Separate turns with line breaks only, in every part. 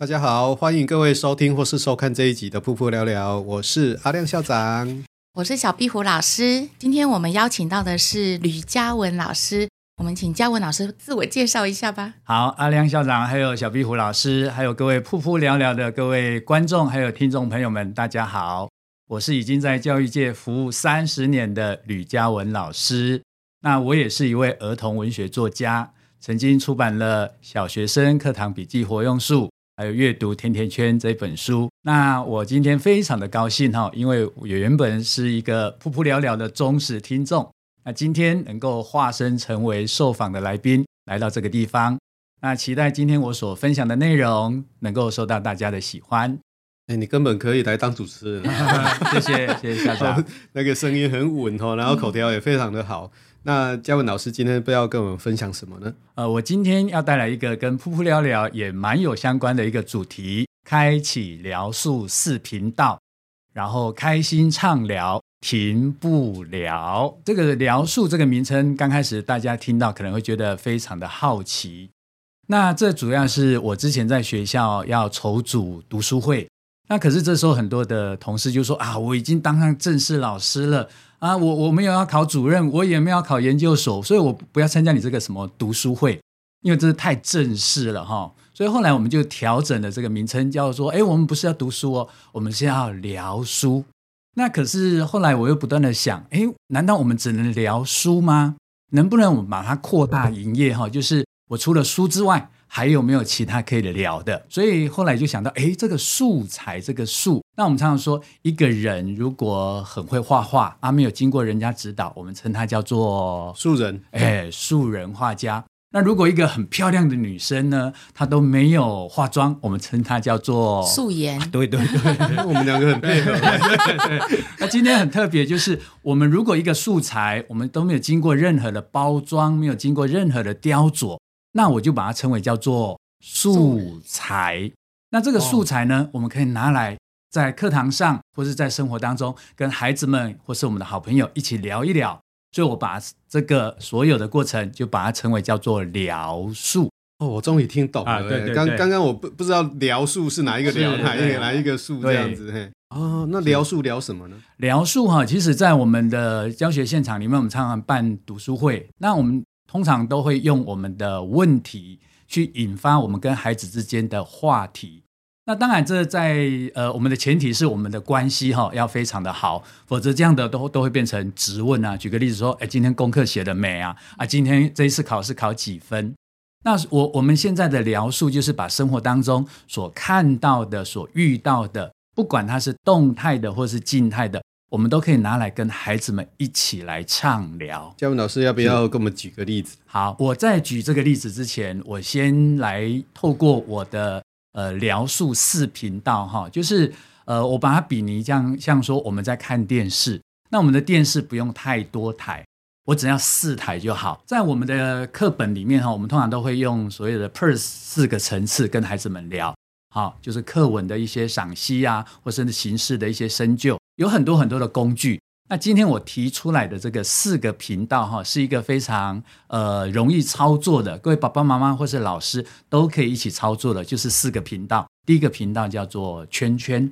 大家好，欢迎各位收听或是收看这一集的《噗噗聊聊》，我是阿亮校长，
我是小壁虎老师。今天我们邀请到的是吕嘉文老师，我们请嘉文老师自我介绍一下吧。
好，阿亮校长，还有小壁虎老师，还有各位《噗噗聊聊》的各位观众，还有听众朋友们，大家好，我是已经在教育界服务三十年的吕嘉文老师。那我也是一位儿童文学作家，曾经出版了《小学生课堂笔记活用术》。还有阅读甜甜圈这本书，那我今天非常的高兴哈，因为我原本是一个噗噗聊聊的忠实听众，那今天能够化身成为受访的来宾，来到这个地方，那期待今天我所分享的内容能够受到大家的喜欢。
哎，你根本可以来当主持人，
谢谢谢谢校长，
那个声音很稳哦，然后口条也非常的好。嗯那嘉文老师今天不要跟我们分享什么呢？
呃，我今天要带来一个跟噗噗聊聊也蛮有相关的一个主题，开启聊术四频道，然后开心畅聊，停不了。这个聊术这个名称刚开始大家听到可能会觉得非常的好奇。那这主要是我之前在学校要筹组读书会，那可是这时候很多的同事就说啊，我已经当上正式老师了。啊，我我没有要考主任，我也没有要考研究所，所以我不要参加你这个什么读书会，因为这是太正式了哈。所以后来我们就调整了这个名称，叫做哎，我们不是要读书哦，我们是要聊书。那可是后来我又不断的想，哎，难道我们只能聊书吗？能不能我们把它扩大营业哈？就是我除了书之外。还有没有其他可以聊的？所以后来就想到，哎，这个素材，这个素，那我们常常说，一个人如果很会画画，啊，没有经过人家指导，我们称他叫做
素人，
哎，素人画家。那如果一个很漂亮的女生呢，她都没有化妆，我们称她叫做
素颜。
对对对，
我们两个很配合。
那今天很特别，就是我们如果一个素材，我们都没有经过任何的包装，没有经过任何的雕琢。那我就把它称为叫做素材。那这个素材呢，我们可以拿来在课堂上，或是在生活当中，跟孩子们或是我们的好朋友一起聊一聊。所以我把这个所有的过程，就把它称为叫做聊述。
哦，我终于听懂了。对对，刚刚刚我不不知道聊述是哪一个聊，哪一个哪一个术这样子。嘿，哦，那聊述聊什么呢？
聊述哈，其实在我们的教学现场里面，我们常常办读书会。那我们通常都会用我们的问题去引发我们跟孩子之间的话题。那当然，这在呃我们的前提是我们的关系哈要非常的好，否则这样的都都会变成质问啊。举个例子说，哎，今天功课写得没啊？啊，今天这一次考试考几分？那我我们现在的描述就是把生活当中所看到的、所遇到的，不管它是动态的或是静态的。我们都可以拿来跟孩子们一起来畅聊。
嘉文老师要不要给我们举个例子？
好，我在举这个例子之前，我先来透过我的呃聊述四频道哈，就是呃我把它比拟像像说我们在看电视，那我们的电视不用太多台，我只要四台就好。在我们的课本里面哈，我们通常都会用所谓的 PERS 四个层次跟孩子们聊，好，就是课文的一些赏析啊，或甚至形式的一些深究。有很多很多的工具。那今天我提出来的这个四个频道哈，是一个非常呃容易操作的，各位爸爸妈妈或是老师都可以一起操作的，就是四个频道。第一个频道叫做圈圈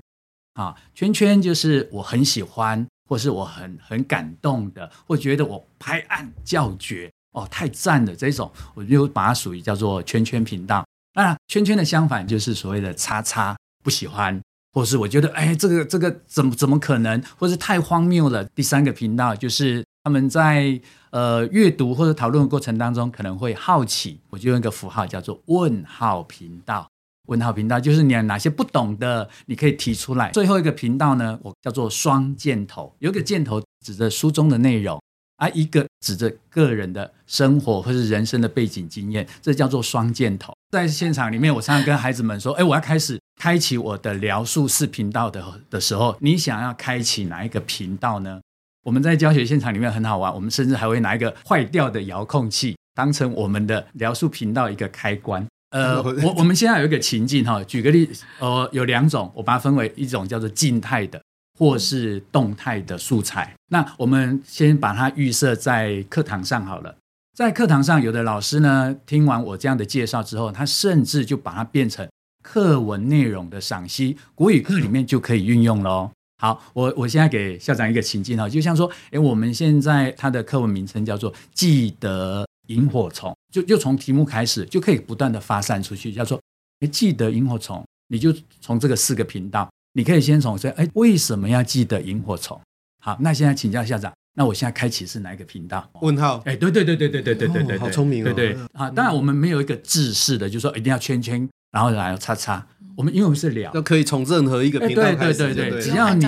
啊，圈圈就是我很喜欢，或是我很很感动的，或觉得我拍案叫绝哦，太赞了这种，我就把它属于叫做圈圈频道。那圈圈的相反就是所谓的叉叉，不喜欢。或是我觉得，哎，这个这个怎么怎么可能，或是太荒谬了。第三个频道就是他们在呃阅读或者讨论的过程当中可能会好奇，我就用一个符号叫做问号频道。问号频道就是你有哪些不懂的，你可以提出来。最后一个频道呢，我叫做双箭头，有个箭头指着书中的内容，啊，一个指着个人的生活或是人生的背景经验，这叫做双箭头。在现场里面，我常常跟孩子们说：“哎，我要开始开启我的聊术视频道的的时候，你想要开启哪一个频道呢？”我们在教学现场里面很好玩，我们甚至还会拿一个坏掉的遥控器当成我们的聊术频道一个开关。呃，我我们现在有一个情境哈，举个例，呃，有两种，我把它分为一种叫做静态的。或是动态的素材，那我们先把它预设在课堂上好了。在课堂上，有的老师呢，听完我这样的介绍之后，他甚至就把它变成课文内容的赏析，国语课里面就可以运用喽。好，我我现在给校长一个情境哈，就像说，诶，我们现在它的课文名称叫做“记得萤火虫”，就就从题目开始，就可以不断的发散出去，叫做“诶，记得萤火虫”，你就从这个四个频道。你可以先从这，哎，为什么要记得萤火虫？好，那现在请教校长，那我现在开启是哪一个频道？
问号？
哎，对对对对对对对对对，
好聪明哦！
对对啊，当然我们没有一个制式的，就是说一定要圈圈，然后然后叉叉。我们因为我们是聊，
都可以从任何一个频道开始。
对对对对，只要你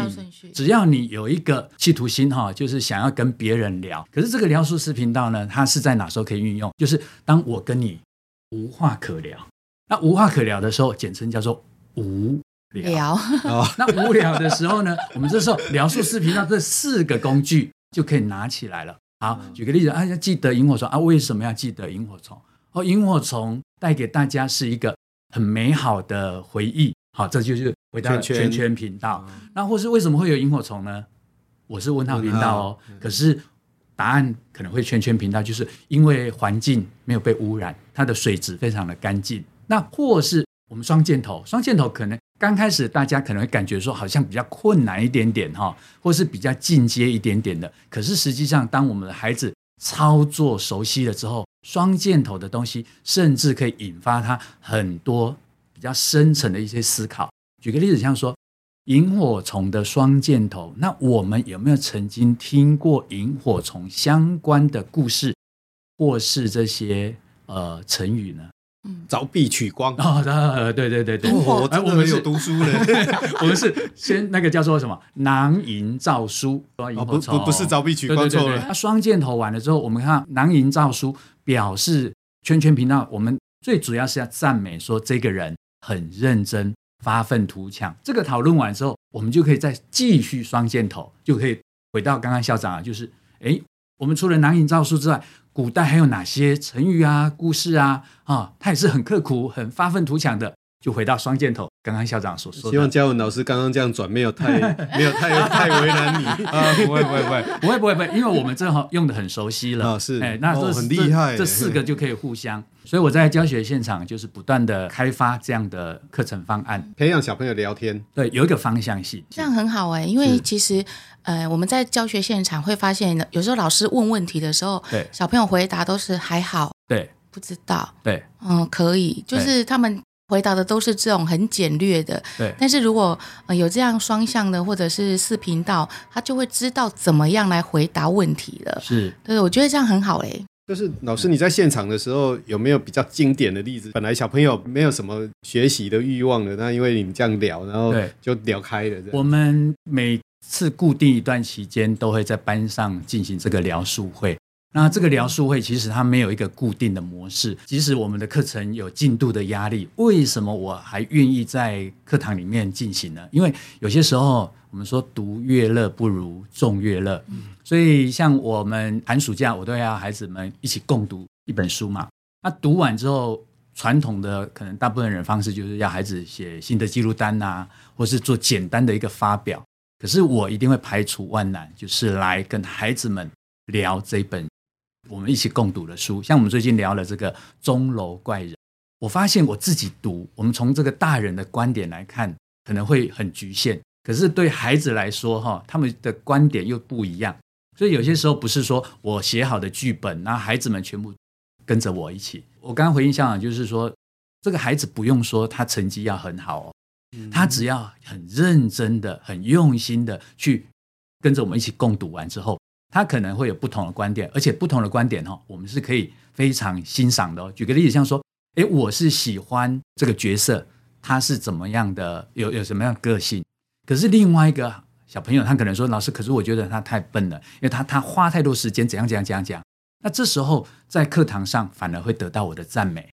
只要你有一个企图心哈，就是想要跟别人聊。可是这个聊术视频道呢，它是在哪时候可以运用？就是当我跟你无话可聊，那无话可聊的时候，简称叫做无。
聊，
那无聊的时候呢，我们这时候聊术视频道这四个工具就可以拿起来了。好，举个例子，啊，要记得萤火虫啊，为什么要记得萤火虫？哦，萤火虫带给大家是一个很美好的回忆。好，这就是回到圈圈频道。那或是为什么会有萤火虫呢？我是问号频道哦，可是答案可能会圈圈频道，就是因为环境没有被污染，它的水质非常的干净。那或是我们双箭头，双箭头可能。刚开始大家可能会感觉说好像比较困难一点点哈，或是比较进阶一点点的。可是实际上，当我们的孩子操作熟悉了之后，双箭头的东西甚至可以引发他很多比较深层的一些思考。举个例子，像说萤火虫的双箭头，那我们有没有曾经听过萤火虫相关的故事，或是这些呃成语呢？
凿壁取光
啊！对对对对，
我我们有读书的，
我们是先那个叫做什么囊萤照书，
不不不是凿壁取光错了。
那双箭头完了之后，我们看囊萤照书表示圈圈频道，我们最主要是要赞美说这个人很认真、发愤图强。这个讨论完之后，我们就可以再继续双箭头，就可以回到刚刚校长啊，就是哎，我们除了囊萤照书之外。古代还有哪些成语啊、故事啊？啊，他也是很刻苦、很发愤图强的。就回到双箭头，刚刚校长所说的。
希望嘉文老师刚刚这样转没有太 没有太太为难你
啊！不会不会不会 不会不会不会，因为我们正好用的很熟悉了。
啊，是
哎，那这、
哦、很厉害
这，这四个就可以互相。所以我在教学现场就是不断的开发这样的课程方案，
培养小朋友聊天。
对，有一个方向性，
这样很好哎。因为其实呃，我们在教学现场会发现，有时候老师问问题的时候，对小朋友回答都是还好，
对，
不知道，
对，
嗯，可以，就是他们。回答的都是这种很简略的，
对。
但是如果呃有这样双向的或者是四频道，他就会知道怎么样来回答问题了。
是，
对，我觉得这样很好哎。
就是老师你在现场的时候有没有比较经典的例子？本来小朋友没有什么学习的欲望的，那因为你们这样聊，然后就聊开了。
我们每次固定一段期间都会在班上进行这个聊述会。那这个疗术会其实它没有一个固定的模式，即使我们的课程有进度的压力，为什么我还愿意在课堂里面进行呢？因为有些时候我们说读乐乐不如众乐乐，所以像我们寒暑假我都要孩子们一起共读一本书嘛。那读完之后，传统的可能大部分人方式就是要孩子写新的记录单呐，或是做简单的一个发表。可是我一定会排除万难，就是来跟孩子们聊这本。我们一起共读的书，像我们最近聊了这个钟楼怪人，我发现我自己读，我们从这个大人的观点来看，可能会很局限，可是对孩子来说，哈，他们的观点又不一样，所以有些时候不是说我写好的剧本，那孩子们全部跟着我一起。我刚刚回应校长，就是说，这个孩子不用说他成绩要很好哦，他只要很认真的、很用心的去跟着我们一起共读完之后。他可能会有不同的观点，而且不同的观点哈，我们是可以非常欣赏的哦。举个例子，像说，诶，我是喜欢这个角色，他是怎么样的，有有什么样个性。可是另外一个小朋友他可能说，老师，可是我觉得他太笨了，因为他他花太多时间，怎样怎样怎样讲。那这时候在课堂上反而会得到我的赞美，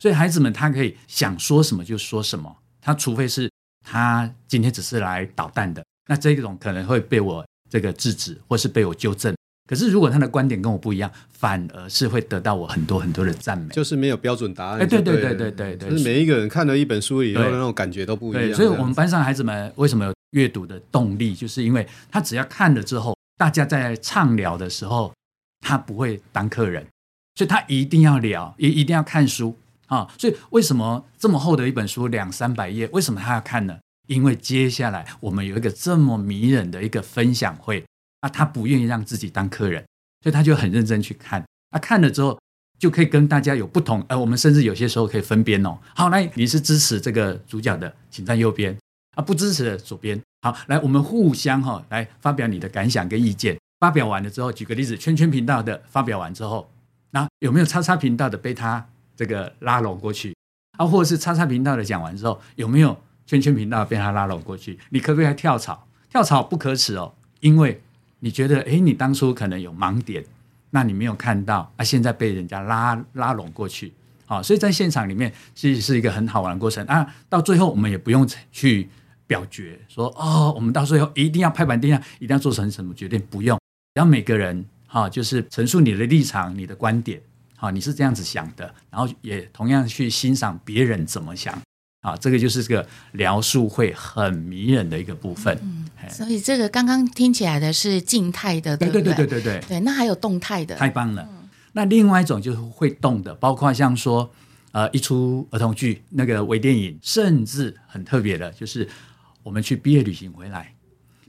所以孩子们他可以想说什么就说什么，他除非是他今天只是来捣蛋的，那这种可能会被我这个制止，或是被我纠正。可是如果他的观点跟我不一样，反而是会得到我很多很多的赞美。
就是没有标准答案。
哎，对对对对对对，
就是每一个人看了一本书以后的那种感觉都不一样。
对，所以我们班上孩子们为什么有阅读的动力，就是因为他只要看了之后，大家在畅聊的时候。他不会当客人，所以他一定要聊，也一定要看书啊。所以为什么这么厚的一本书两三百页，为什么他要看呢？因为接下来我们有一个这么迷人的一个分享会啊，他不愿意让自己当客人，所以他就很认真去看。啊，看了之后就可以跟大家有不同，呃，我们甚至有些时候可以分边哦。好，来，你是支持这个主角的，请站右边啊；不支持的左边。好，来，我们互相哈、哦，来发表你的感想跟意见。发表完了之后，举个例子，圈圈频道的发表完之后，那有没有叉叉频道的被他这个拉拢过去啊？或者是叉叉频道的讲完之后，有没有圈圈频道被他拉拢过去？你可不可以还跳槽？跳槽不可耻哦，因为你觉得，诶，你当初可能有盲点，那你没有看到啊，现在被人家拉拉拢过去，好，所以在现场里面其实是一个很好玩的过程啊。到最后，我们也不用去表决说哦，我们到最后一定要拍板定下，一定要做成什么决定，不用。然后每个人哈，就是陈述你的立场、你的观点，哈，你是这样子想的，然后也同样去欣赏别人怎么想，啊，这个就是这个描述会很迷人的一个部分。
嗯，所以这个刚刚听起来的是静态的，对对
对对对对
对。那还有动态的，
太棒了。那另外一种就是会动的，包括像说，呃，一出儿童剧、那个微电影，甚至很特别的，就是我们去毕业旅行回来。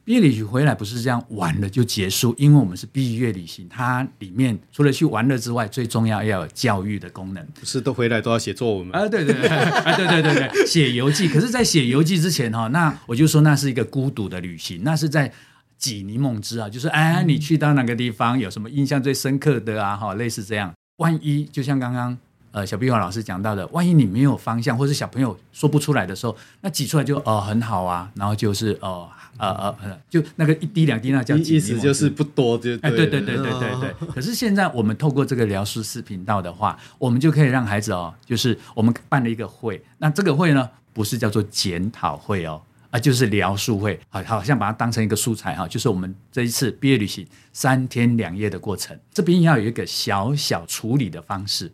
毕业旅行回来不是这样玩了就结束，因为我们是毕业旅行，它里面除了去玩乐之外，最重要要有教育的功能。
不是都回来都要写作文吗？
啊，对对对，啊对对对对，写游记。可是，在写游记之前哈，那我就说那是一个孤独的旅行，那是在挤柠檬汁啊，就是哎，你去到哪个地方有什么印象最深刻的啊？哈，类似这样。万一就像刚刚。呃，小碧华老师讲到的，万一你没有方向，或是小朋友说不出来的时候，那挤出来就哦很好啊，然后就是哦呃呃呃，就那个一滴两滴那叫挤，
意思就是不多就对，
哎对对对对对对。哦、可是现在我们透过这个聊书视频道的话，我们就可以让孩子哦，就是我们办了一个会，那这个会呢不是叫做检讨会哦，啊就是聊书会，好好像把它当成一个素材哈，就是我们这一次毕业旅行三天两夜的过程，这边要有一个小小处理的方式。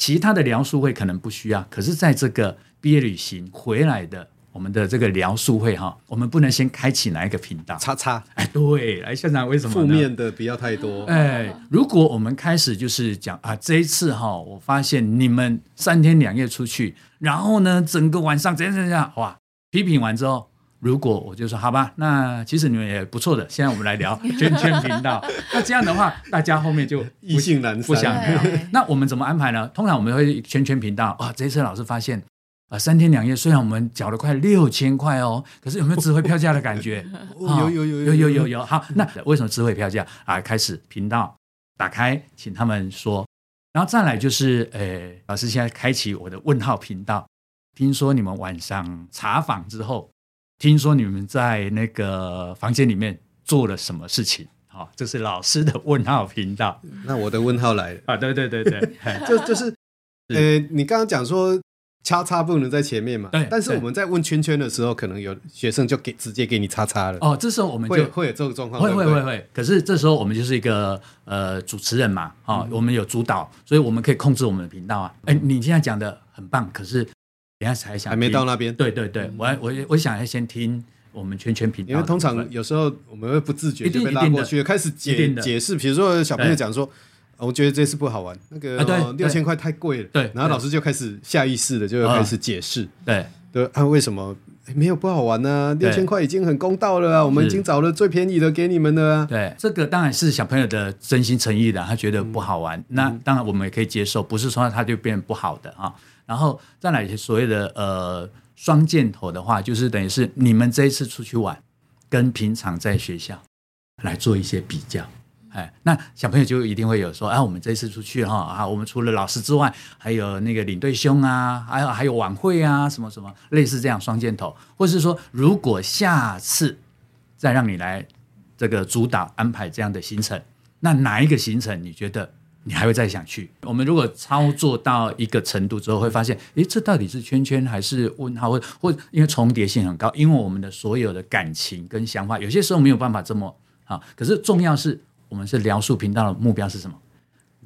其他的聊书会可能不需要，可是在这个毕业旅行回来的我们的这个聊书会哈，我们不能先开启哪一个频道？
叉叉，
哎，对，来现场为什么？
负面的不要太多。
哎，如果我们开始就是讲啊，这一次哈，我发现你们三天两夜出去，然后呢，整个晚上怎样怎样，哇，批评完之后。如果我就说好吧，那其实你们也不错的。现在我们来聊 圈圈频道，那这样的话大家后面就
异性难
不想聊。那我们怎么安排呢？通常我们会圈圈频道啊。这一次老师发现啊，三天两夜虽然我们缴了快六千块哦，可是有没有值回票价的感觉？
有有有有
有有有。好，那为什么值回票价啊？开始频道打开，请他们说，然后再来就是呃，老师现在开启我的问号频道。听说你们晚上查访之后。听说你们在那个房间里面做了什么事情？好、哦，这是老师的问号频道。
那我的问号来了啊！
对对对对，
就就是，呃，你刚刚讲说叉叉不能在前面嘛？对。但是我们在问圈圈的时候，可能有学生就给直接给你叉叉了。
哦，这时候我们就
会会有这个状况。
会会会会。可是这时候我们就是一个呃主持人嘛，啊、哦，我们有主导，所以我们可以控制我们的频道啊。哎，你现在讲的很棒，可是。等下才想，
还没到那边。
对对对，我我我想要先听我们圈圈频道，
因为通常有时候我们会不自觉就被拉过去，开始解解释。比如说小朋友讲说，我觉得这次不好玩，那个六千块太贵了。对，然后老师就开始下意识的就开始解释。对对啊，为什么没有不好玩呢？六千块已经很公道了啊，我们已经找了最便宜的给你们了啊。
对，这个当然是小朋友的真心诚意的，他觉得不好玩，那当然我们也可以接受，不是说他就变不好的啊。然后再来一些所谓的呃双箭头的话，就是等于是你们这一次出去玩，跟平常在学校来做一些比较，哎，那小朋友就一定会有说，啊，我们这次出去哈啊，我们除了老师之外，还有那个领队兄啊，还有还有晚会啊，什么什么类似这样双箭头，或是说，如果下次再让你来这个主导安排这样的行程。那哪一个行程你觉得你还会再想去？我们如果操作到一个程度之后，会发现，诶，这到底是圈圈还是问号？或或因为重叠性很高，因为我们的所有的感情跟想法，有些时候没有办法这么啊。可是重要是我们是聊述频道的目标是什么？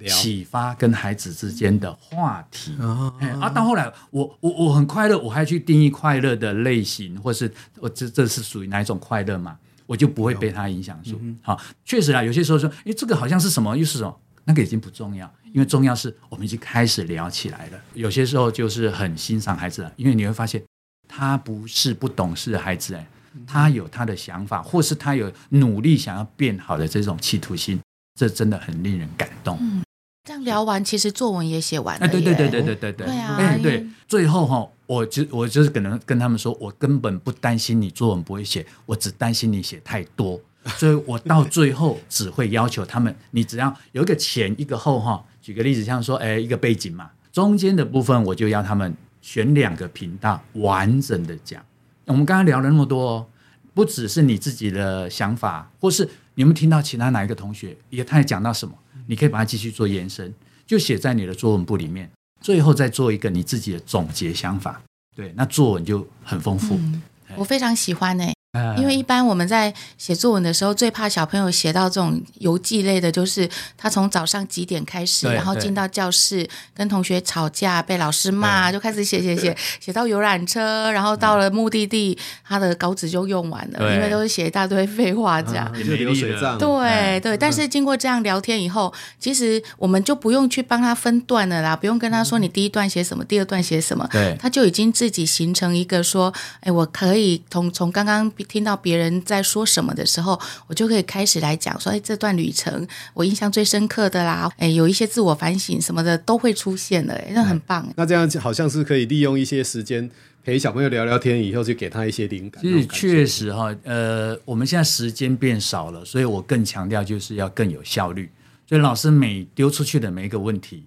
启发跟孩子之间的话题啊，啊，到后来我我我很快乐，我还去定义快乐的类型，或是我这这是属于哪一种快乐嘛？我就不会被他影响住。好，确实啊，有些时候说，诶，这个好像是什么，又是什么，那个已经不重要，因为重要是我们已经开始聊起来了。有些时候就是很欣赏孩子了，因为你会发现他不是不懂事的孩子，哎，他有他的想法，或是他有努力想要变好的这种企图心，这真的很令人感动。
嗯这样聊完，其实作文也写完了。哎，
对对对对对对对。
对啊，
哎对，最后哈，我就我就是可能跟他们说，我根本不担心你作文不会写，我只担心你写太多，所以我到最后只会要求他们，你只要有一个前一个后哈。举个例子，像说，哎，一个背景嘛，中间的部分我就要他们选两个频道完整的讲。我们刚刚聊了那么多哦，不只是你自己的想法，或是你们听到其他哪一个同学也他也讲到什么。你可以把它继续做延伸，就写在你的作文簿里面，最后再做一个你自己的总结想法。对，那作文就很丰富。
嗯，我非常喜欢欸。因为一般我们在写作文的时候，最怕小朋友写到这种游记类的，就是他从早上几点开始，然后进到教室跟同学吵架，被老师骂，就开始写写写，写到游览车，然后到了目的地，他的稿纸就用完了，因为都是写一大堆废话这样。
也是流水账。
对对，但是经过这样聊天以后，其实我们就不用去帮他分段了啦，不用跟他说你第一段写什么，第二段写什么，对，他就已经自己形成一个说，哎，我可以从从刚刚。听到别人在说什么的时候，我就可以开始来讲说：“哎，这段旅程我印象最深刻的啦，哎，有一些自我反省什么的都会出现的，哎，那很棒。”
那这样好像是可以利用一些时间陪小朋友聊聊天，以后就给他一些灵感。
其实确实哈，呃，我们现在时间变少了，所以我更强调就是要更有效率。所以老师每丢出去的每一个问题。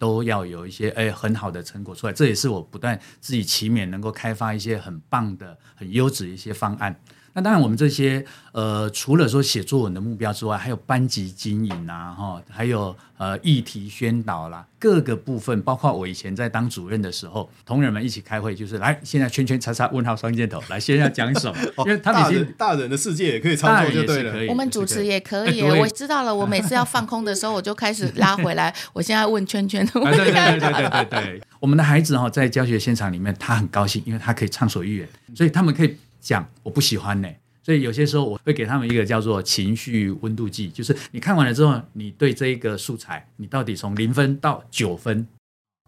都要有一些哎很好的成果出来，这也是我不断自己勤勉能够开发一些很棒的、很优质一些方案。那当然，我们这些呃，除了说写作文的目标之外，还有班级经营啊，哈，还有呃议题宣导啦，各个部分，包括我以前在当主任的时候，同仁们一起开会，就是来现在圈圈叉叉问号双箭头，来现在要讲什么？因为他们已经
大人的世界也可以操作就对了，
我们主持也可以。我知道了，我每次要放空的时候，我就开始拉回来。我现在问圈圈的问题。
对对对对对对，我们的孩子哈，在教学现场里面，他很高兴，因为他可以畅所欲言，所以他们可以。讲我不喜欢呢，所以有些时候我会给他们一个叫做情绪温度计，就是你看完了之后，你对这一个素材，你到底从零分到九分，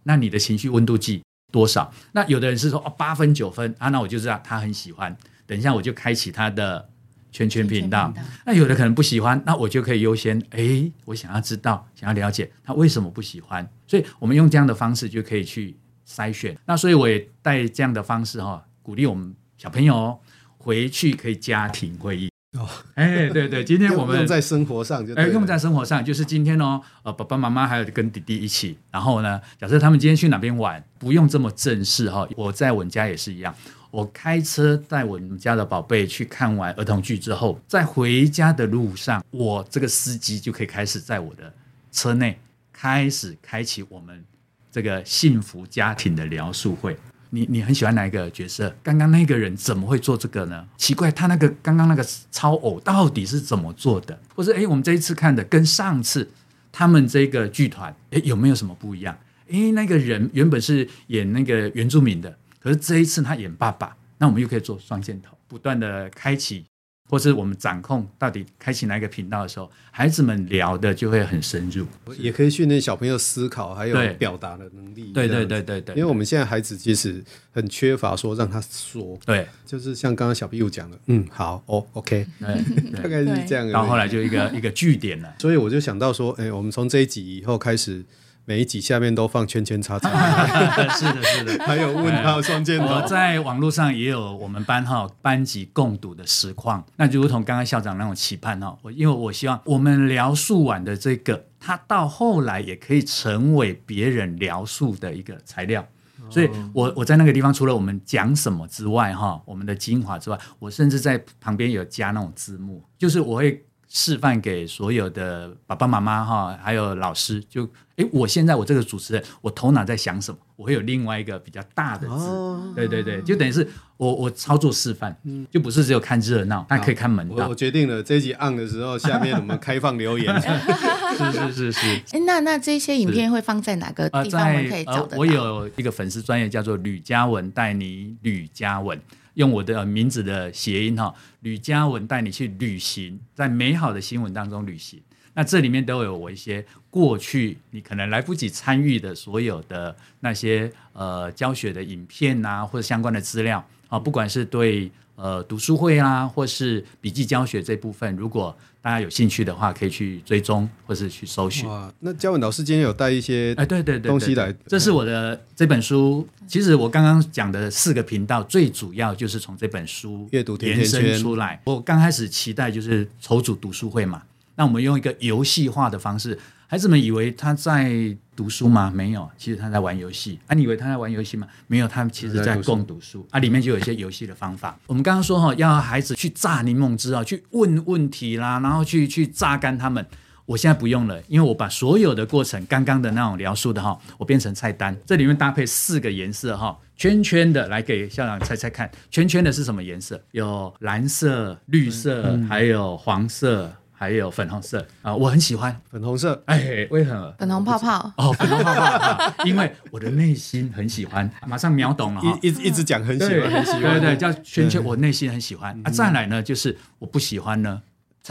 那你的情绪温度计多少？那有的人是说哦八分九分啊，那我就知道他很喜欢。等一下我就开启他的圈圈频道。那有的可能不喜欢，那我就可以优先哎，我想要知道，想要了解他为什么不喜欢。所以我们用这样的方式就可以去筛选。那所以我也带这样的方式哈，鼓励我们。小朋友回去可以家庭会议哦，哎，对对，今天我们
用在生活上就哎，
用在生活上就是今天哦，呃，爸爸妈妈还有跟弟弟一起，然后呢，假设他们今天去哪边玩，不用这么正式哈。我在我们家也是一样，我开车带我们家的宝贝去看完儿童剧之后，在回家的路上，我这个司机就可以开始在我的车内开始开启我们这个幸福家庭的聊述会。你你很喜欢哪一个角色？刚刚那个人怎么会做这个呢？奇怪，他那个刚刚那个超偶到底是怎么做的？或者诶，我们这一次看的跟上次他们这个剧团诶有没有什么不一样？诶，那个人原本是演那个原住民的，可是这一次他演爸爸，那我们又可以做双箭头，不断的开启。或是我们掌控到底开启哪一个频道的时候，孩子们聊的就会很深入，
也可以训练小朋友思考还有表达的能力。
对对对对对，
因为我们现在孩子其实很缺乏说让他说，
对，
就是像刚刚小壁虎讲的，嗯，好，哦，OK，大概是这样。
然后后来就一个一个句点了，
所以我就想到说，哎，我们从这一集以后开始。每一集下面都放圈圈叉叉，
是的，是的，
还有问号双箭头。
我在网络上也有我们班哈班级共读的实况，那就如同刚刚校长那种期盼哈，我因为我希望我们聊述完的这个，它到后来也可以成为别人聊述的一个材料。所以我我在那个地方，除了我们讲什么之外，哈，我们的精华之外，我甚至在旁边有加那种字幕，就是我会。示范给所有的爸爸妈妈哈，还有老师，就哎，我现在我这个主持人，我头脑在想什么？我会有另外一个比较大的字，哦、对对对，就等于是我我操作示范，嗯、就不是只有看热闹，但可以看门道。
我，我决定了，这一集 on 的时候，下面我们开放留言，
是是是是。
哎，那那这些影片会放在哪个地方？我们可以找得到？
我有一个粉丝专业叫做吕嘉文带你吕嘉文。用我的名字的谐音哈，吕嘉文带你去旅行，在美好的新闻当中旅行。那这里面都有我一些过去你可能来不及参与的所有的那些呃教学的影片啊，或者相关的资料啊，不管是对。呃，读书会啊，或是笔记教学这部分，如果大家有兴趣的话，可以去追踪或是去搜寻。
哇，那嘉文老师今天有带一些
哎，对对对，
东西来，
这是我的这本书。其实我刚刚讲的四个频道，最主要就是从这本书
阅读
延伸出来。我刚开始期待就是筹组读书会嘛，那我们用一个游戏化的方式。孩子们以为他在读书吗？没有，其实他在玩游戏。啊，你以为他在玩游戏吗？没有，他们其实在共读书。啊，里面就有一些游戏的方法。我们刚刚说哈，要孩子去榨柠檬汁啊，去问问题啦，然后去去榨干他们。我现在不用了，因为我把所有的过程，刚刚的那种描述的哈，我变成菜单。这里面搭配四个颜色哈，圈圈的来给校长猜猜看，圈圈的是什么颜色？有蓝色、绿色，嗯、还有黄色。还有粉红色。啊，我很喜欢。
粉红色。
哎，为何？
粉红泡泡。
哦，粉红泡泡，因为我的内心很喜欢，马上秒懂了。
一一直讲很喜欢，很喜欢，
对对，叫圈圈，我内心很喜欢。啊。再来呢，就是我不喜欢呢，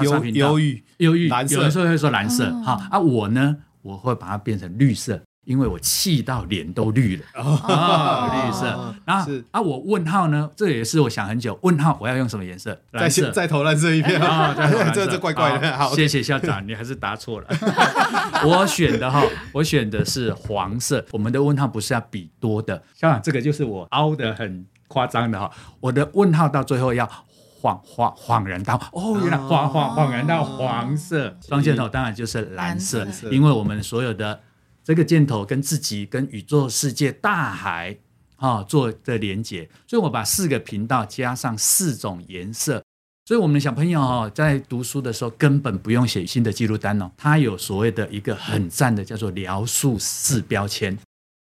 忧忧郁。
忧郁，
蓝色，
有的时候会说蓝色，哈。啊，我呢，我会把它变成绿色。因为我气到脸都绿了绿色。然后是啊，我问号呢？这也是我想很久。问号我要用什么颜色？蓝色。
再投蓝色一片啊！这这怪怪的。好，
谢谢校长，你还是答错了。我选的哈，我选的是黄色。我们的问号不是要比多的，校长，这个就是我凹的很夸张的哈。我的问号到最后要恍恍恍然到哦，原来恍恍恍然到黄色。双箭头当然就是蓝色因为我们所有的。这个箭头跟自己、跟宇宙世界、大海，啊，做的连接，所以我把四个频道加上四种颜色，所以我们的小朋友哈，在读书的时候根本不用写新的记录单哦，他有所谓的一个很赞的叫做描述式标签，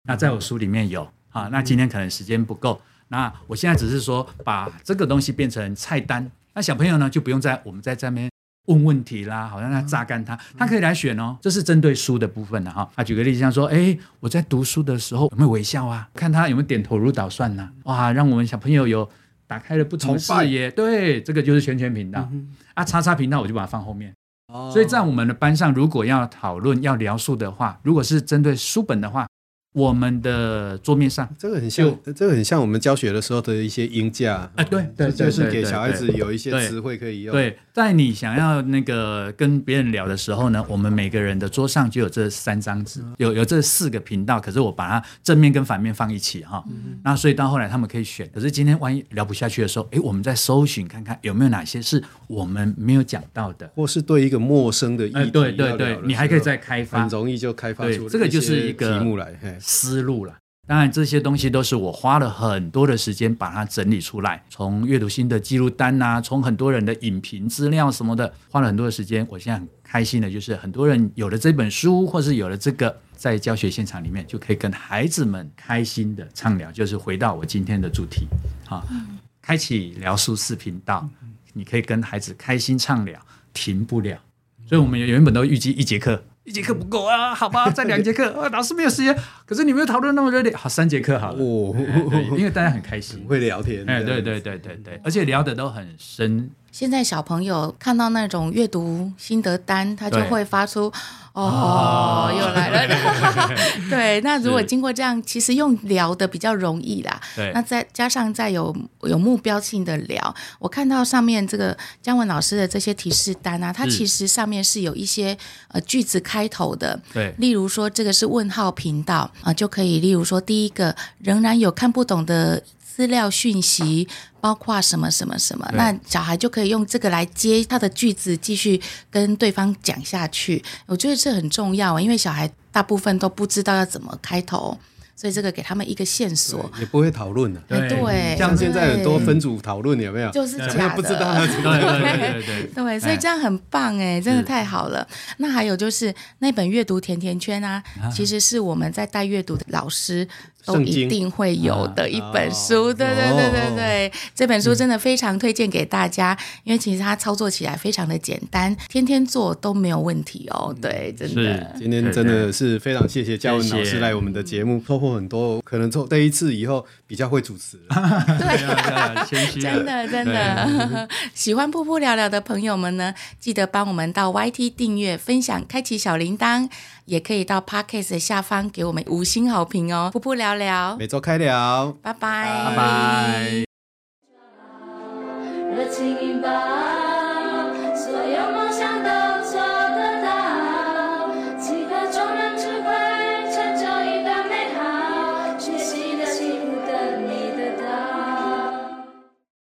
那在我书里面有。啊，那今天可能时间不够，那我现在只是说把这个东西变成菜单，那小朋友呢就不用在我们在这边。问问题啦，好让他榨干他，他可以来选哦。这是针对书的部分的哈。啊，举个例子，像说，哎，我在读书的时候有没有微笑啊？看他有没有点头如捣蒜呐？哇，让我们小朋友有打开了不同的视野。对，这个就是圈圈频道。啊，叉叉频道我就把它放后面。哦所以在我们的班上，如果要讨论要描述的话，如果是针对书本的话。我们的桌面上，
这个很像，这个很像我们教学的时候的一些音架。
啊，对对，
就是给小孩子有一些词汇可以用。
对，在你想要那个跟别人聊的时候呢，我们每个人的桌上就有这三张纸，有有这四个频道。可是我把它正面跟反面放一起哈，那所以到后来他们可以选。可是今天万一聊不下去的时候，哎，我们再搜寻看看有没有哪些是我们没有讲到的，
或是对一个陌生的议题，
对对对，你还可以再开发，
很容易就开发出
这个就是一个题目来。思路了，当然这些东西都是我花了很多的时间把它整理出来，从阅读心得记录单呐，从很多人的影评资料什么的，花了很多的时间。我现在很开心的就是，很多人有了这本书，或是有了这个，在教学现场里面就可以跟孩子们开心的畅聊。就是回到我今天的主题，啊，开启聊书视频道，你可以跟孩子开心畅聊，停不了。所以我们原本都预计一节课。一节课不够啊，好吧，再两节课。啊，老师没有时间，可是你没有讨论那么热烈，好，三节课好了。哦，因为大家很开心，
会聊天。
哎，对对对对对，而且聊得都很深。
现在小朋友看到那种阅读心得单，他就会发出。哦，又来了。对，那如果经过这样，其实用聊的比较容易啦。对，那再加上再有有目标性的聊，我看到上面这个姜文老师的这些提示单啊，它其实上面是有一些呃句子开头的。对，例如说这个是问号频道啊，呃，就可以例如说第一个仍然有看不懂的。资料讯息包括什么什么什么，那小孩就可以用这个来接他的句子，继续跟对方讲下去。我觉得这很重要，因为小孩大部分都不知道要怎么开头。所以这个给他们一个线索，
也不会讨论的。
对，
像现在很多分组讨论有没有？
就是假的，
不知道
对，所以这样很棒哎，真的太好了。那还有就是那本阅读甜甜圈啊，其实是我们在带阅读的老师。都一定会有的一本书，对对对对对，这本书真的非常推荐给大家，因为其实它操作起来非常的简单，天天做都没有问题哦。对，真的，
今天真的是非常谢谢嘉文老师来我们的节目，收获很多，可能从这一次以后比较会主持。
对，真的真的，喜欢噗噗聊聊的朋友们呢，记得帮我们到 YT 订阅、分享、开启小铃铛。也可以到 Podcast 的下方给我们五星好评哦！噗噗聊聊，
每周开聊，
拜拜，
拜拜。